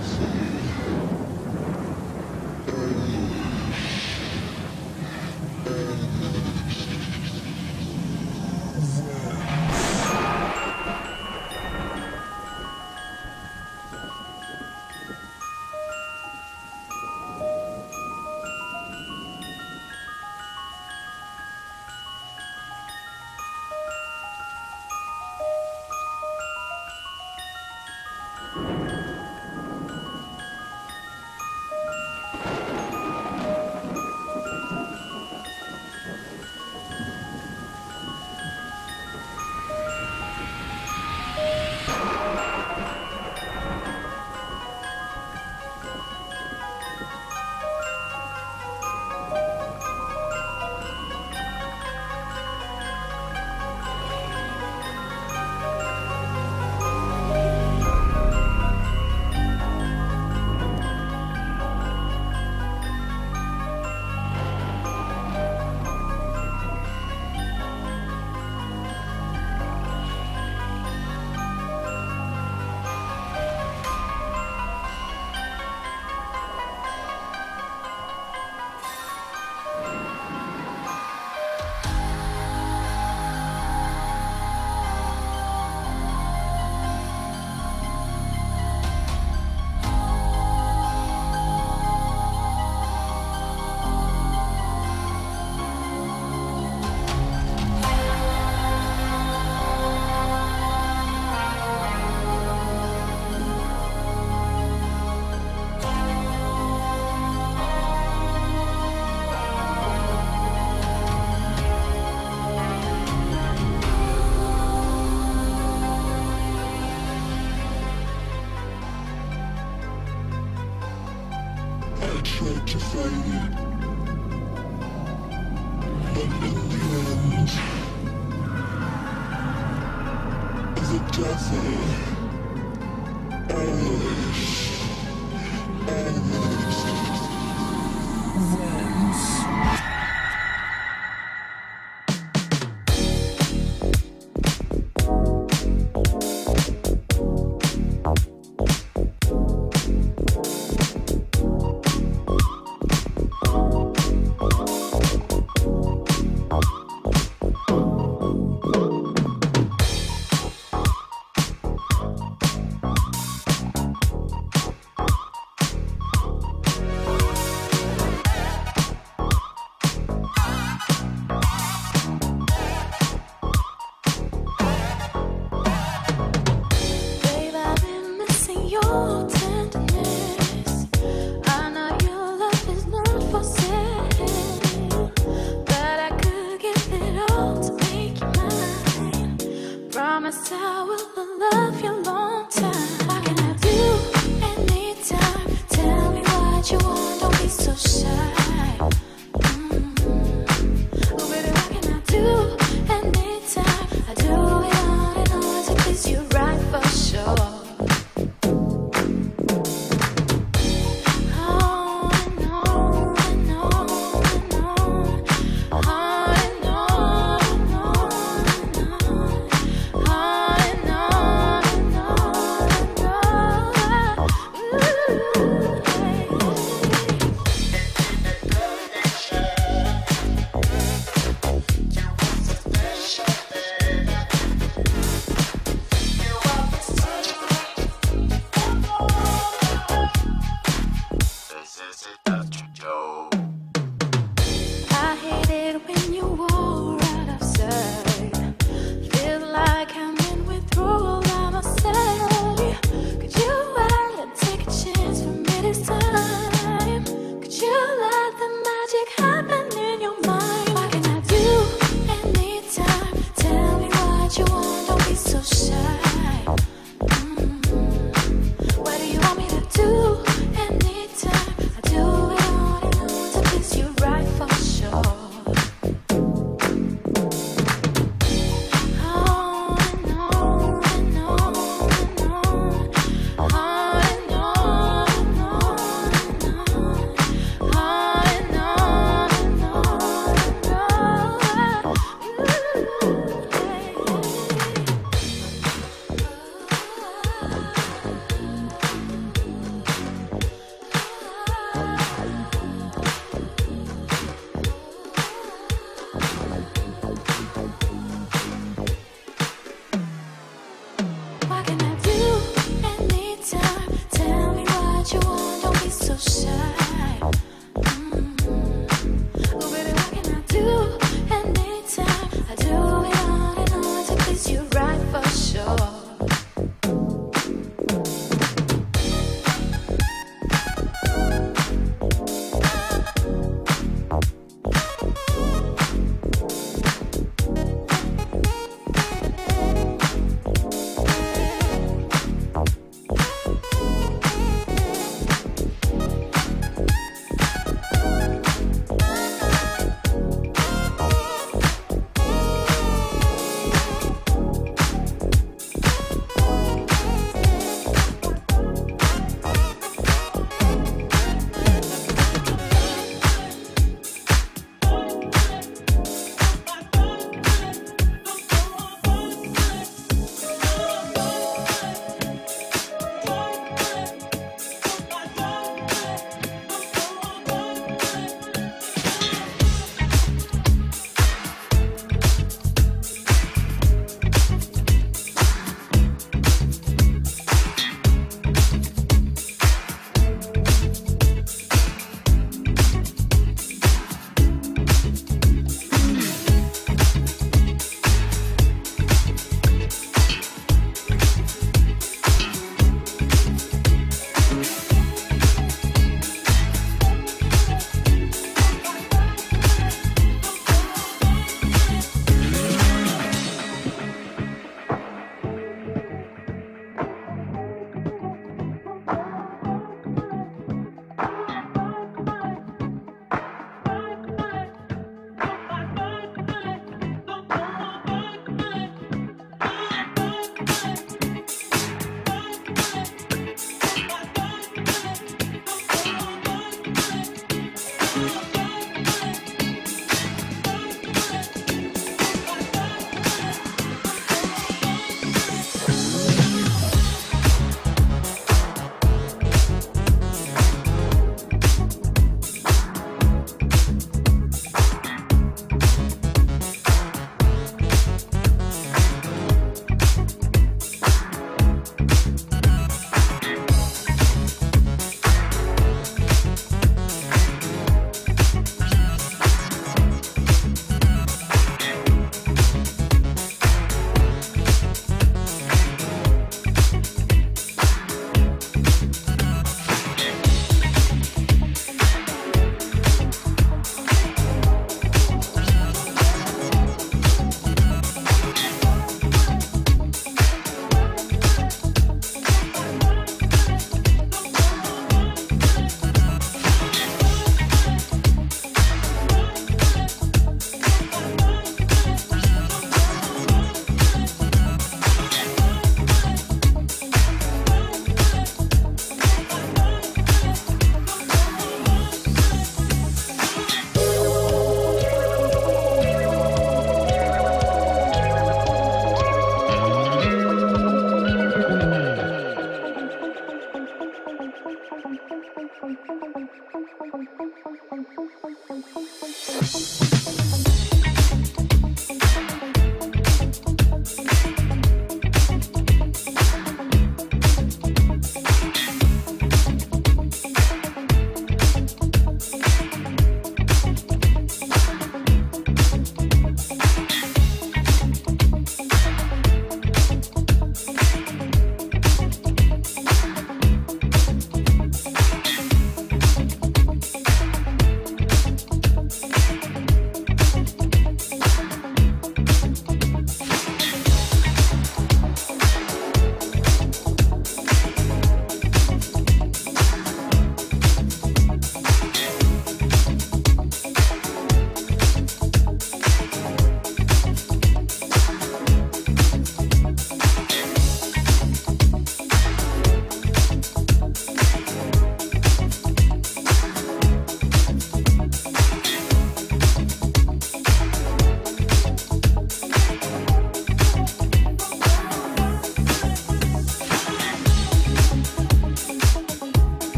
else.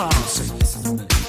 Marcy.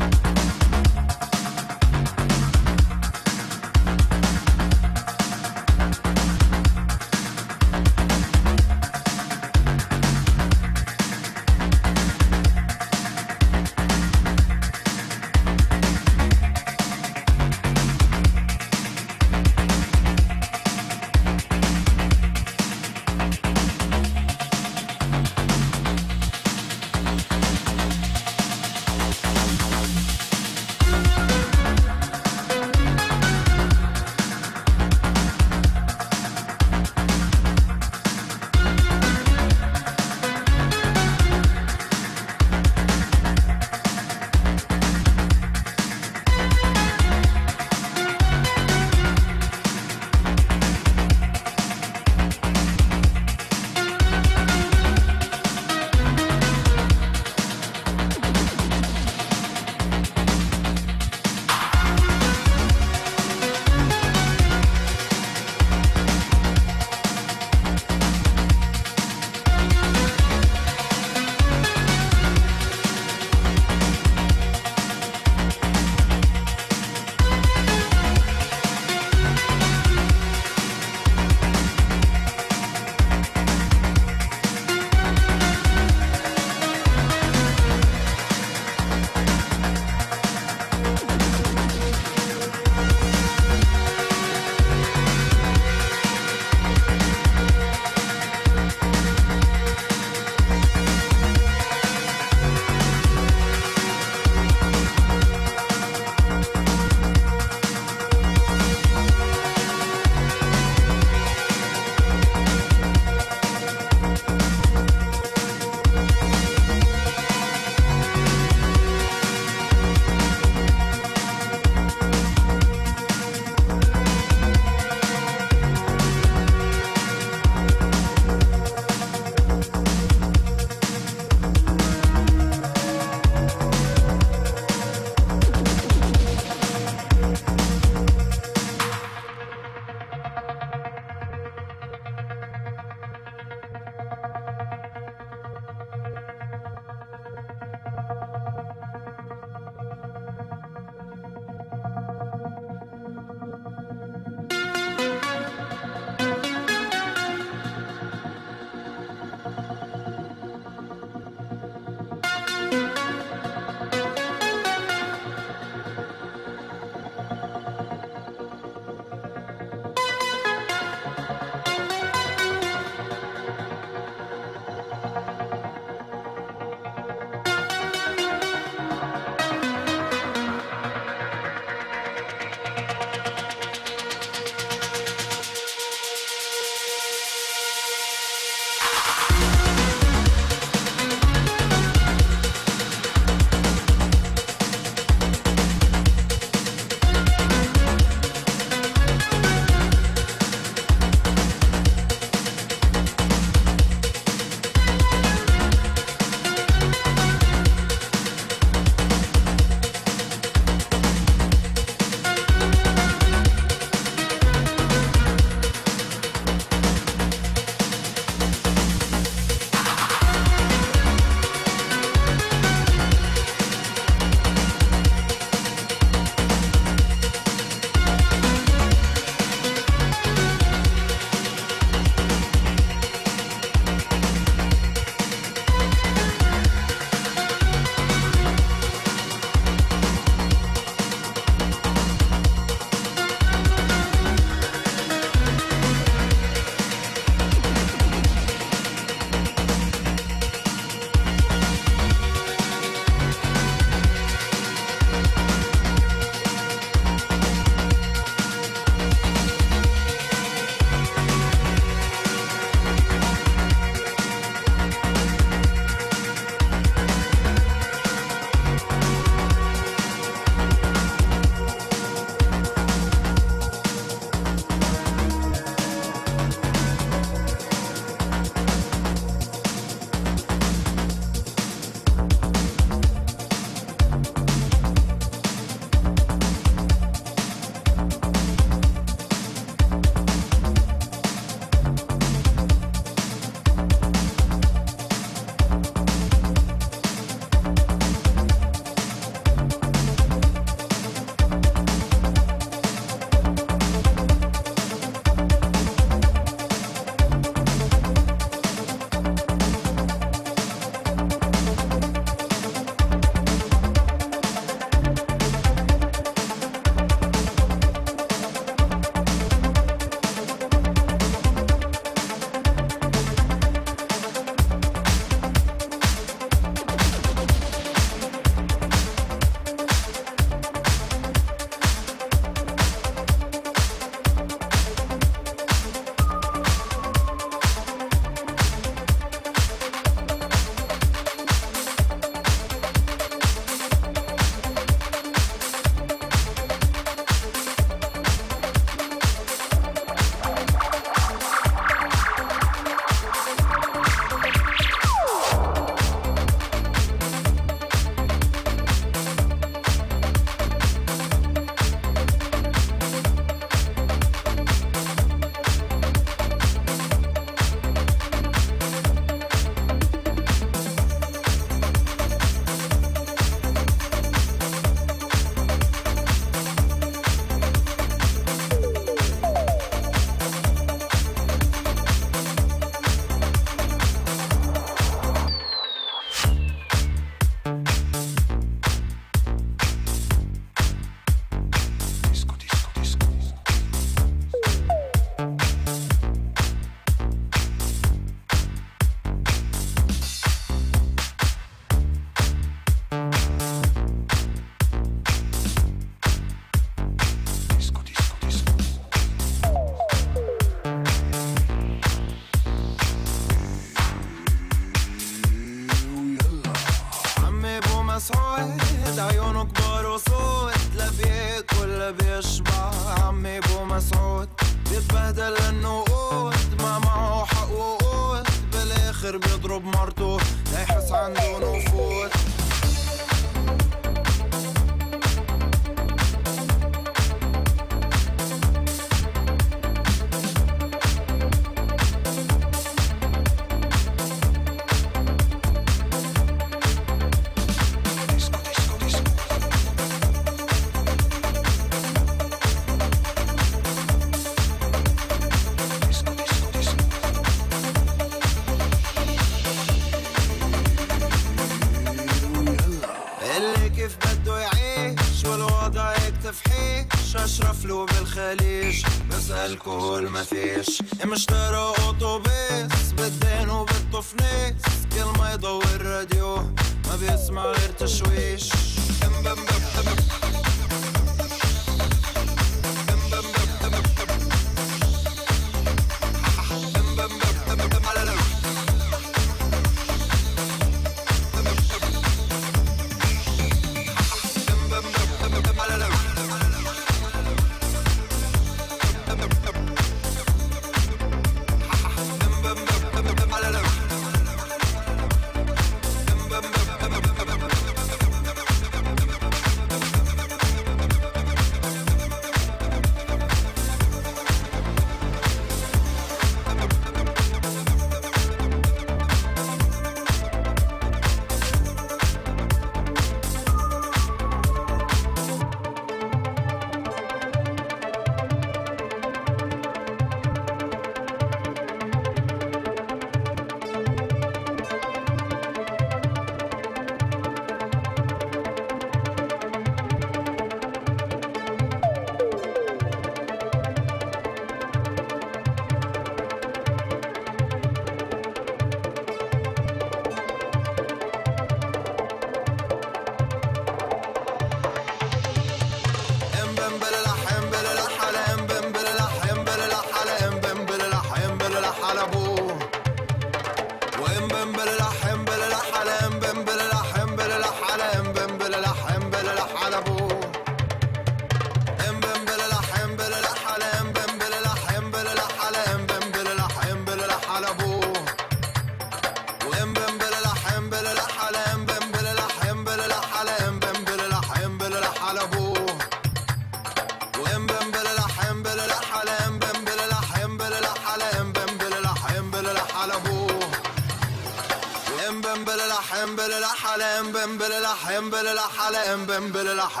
على ام بمبل لح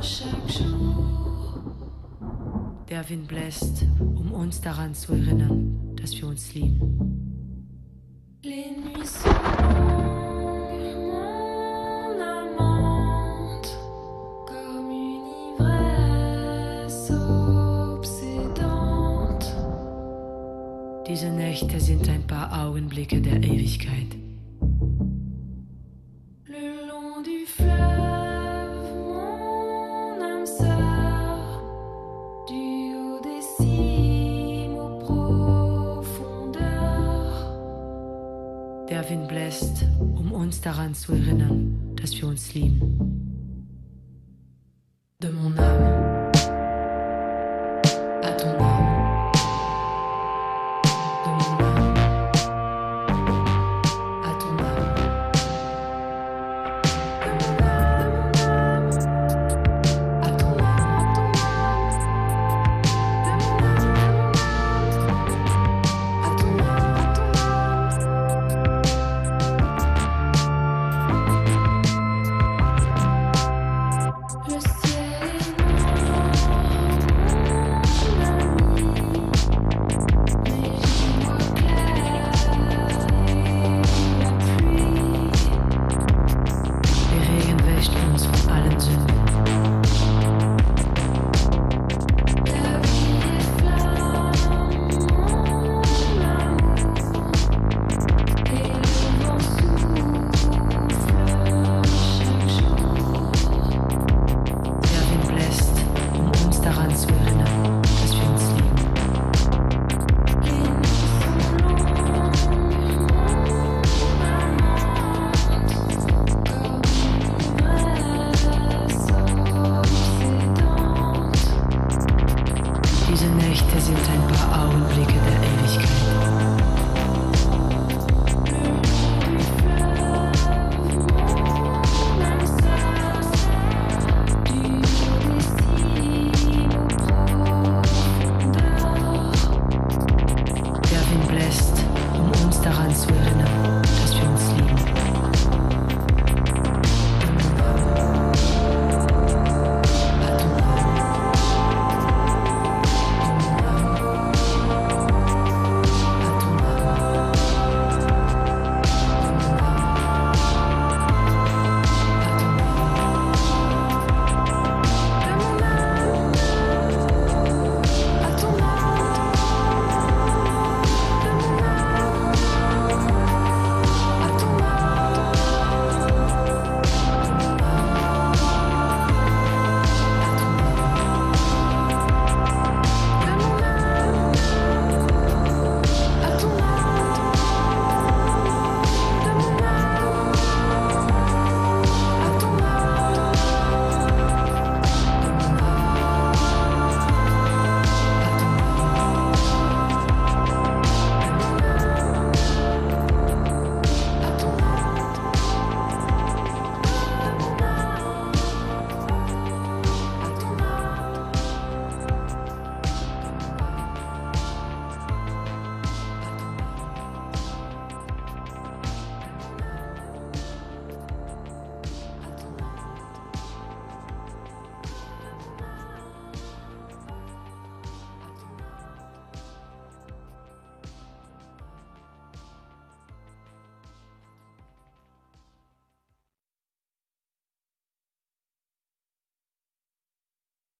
chaque jour. Der Wind bläst, um uns daran zu erinnern, dass wir uns lieben. Cimes aux profondeurs. Der Wind bläst, um uns daran zu erinnern, dass wir uns lieben.